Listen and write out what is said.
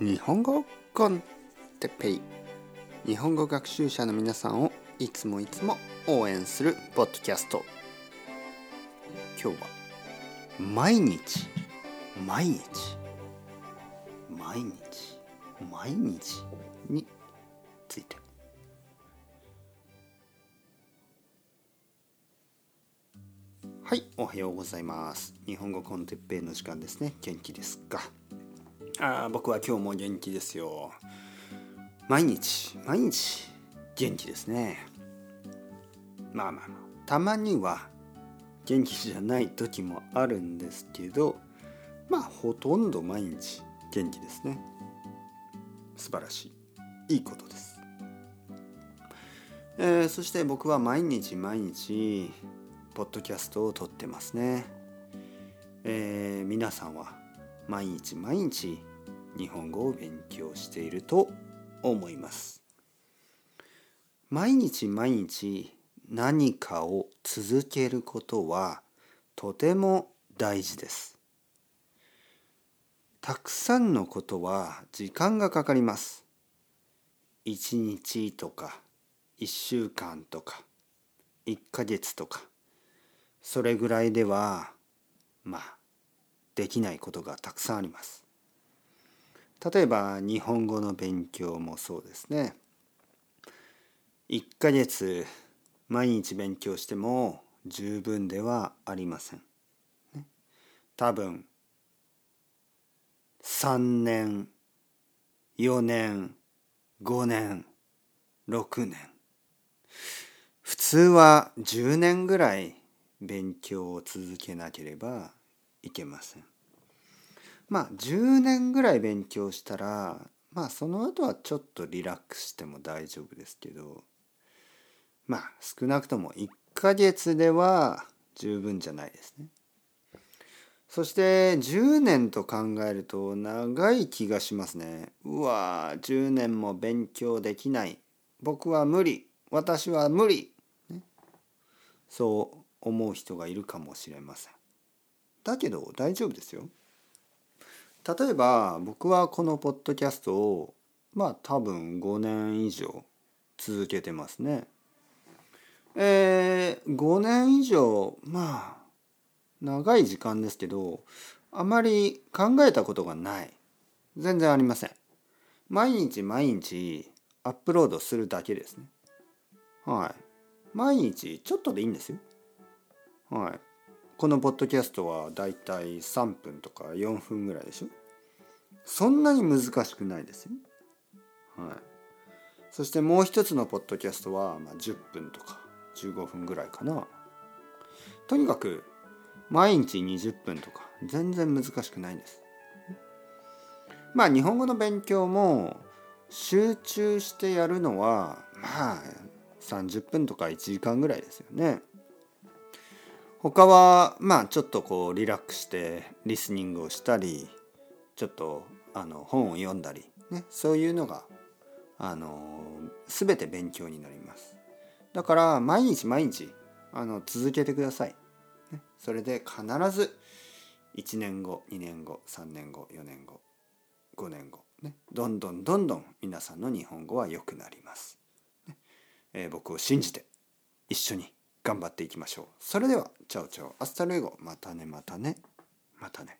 日本語コンテッペイ。日本語学習者の皆さんをいつもいつも応援するポッドキャスト。今日は毎日毎日毎日毎日について。はいおはようございます。日本語コンテッペイの時間ですね。元気ですか？あー僕は今日も元気ですよ。毎日毎日元気ですね。まあまあまあたまには元気じゃない時もあるんですけどまあほとんど毎日元気ですね。素晴らしい。いいことです、えーそして僕は毎日毎日ポッドキャストを撮ってますね、えー皆さんは毎日毎日日本語を勉強していると思います。毎日毎日何かを続けることはとても大事です。たくさんのことは時間がかかります。1日とか1週間とか1ヶ月とかそれぐらいではまあできないことがたくさんあります。例えば日本語の勉強もそうですね。1ヶ月毎日勉強しても十分ではありません、ね。多分3年4年5年6年。普通は10年ぐらい勉強を続けなければいけません。まあ10年ぐらい勉強したらまあその後はちょっとリラックスしても大丈夫ですけどまあ少なくとも1ヶ月では十分じゃないですね。そして10年と考えると長い気がしますね。うわ10年も勉強できない。僕は無理。私は無理。ね、そう思う人がいるかもしれません。だけど大丈夫ですよ。例えば僕はこのポッドキャストをまあ多分5年以上続けてますね。えー、5年以上まあ長い時間ですけどあまり考えたことがない。全然ありません。毎日毎日アップロードするだけですね。はい。毎日ちょっとでいいんですよ。はい。このポッドキャストはだいたい3分とか4分ぐらいでしょ？そんなに難しくないですよ。はい。そしてもう一つのポッドキャストはまあ10分とか15分ぐらいかな。とにかく毎日20分とか全然難しくないんです。まあ日本語の勉強も集中してやるのはまあ30分とか1時間ぐらいですよね。他はまあちょっとこうリラックスしてリスニングをしたりちょっとあの本を読んだりねそういうのがあの全て勉強になりますだから毎日毎日あの続けてください。ね、それで必ず1年後2年後3年後4年後5年後、ね、どんどんどんどん皆さんの日本語は良くなります。ねえー僕を信じて一緒に頑張っていきましょう。それでは ciao ciao hasta luego またねまたねまたね。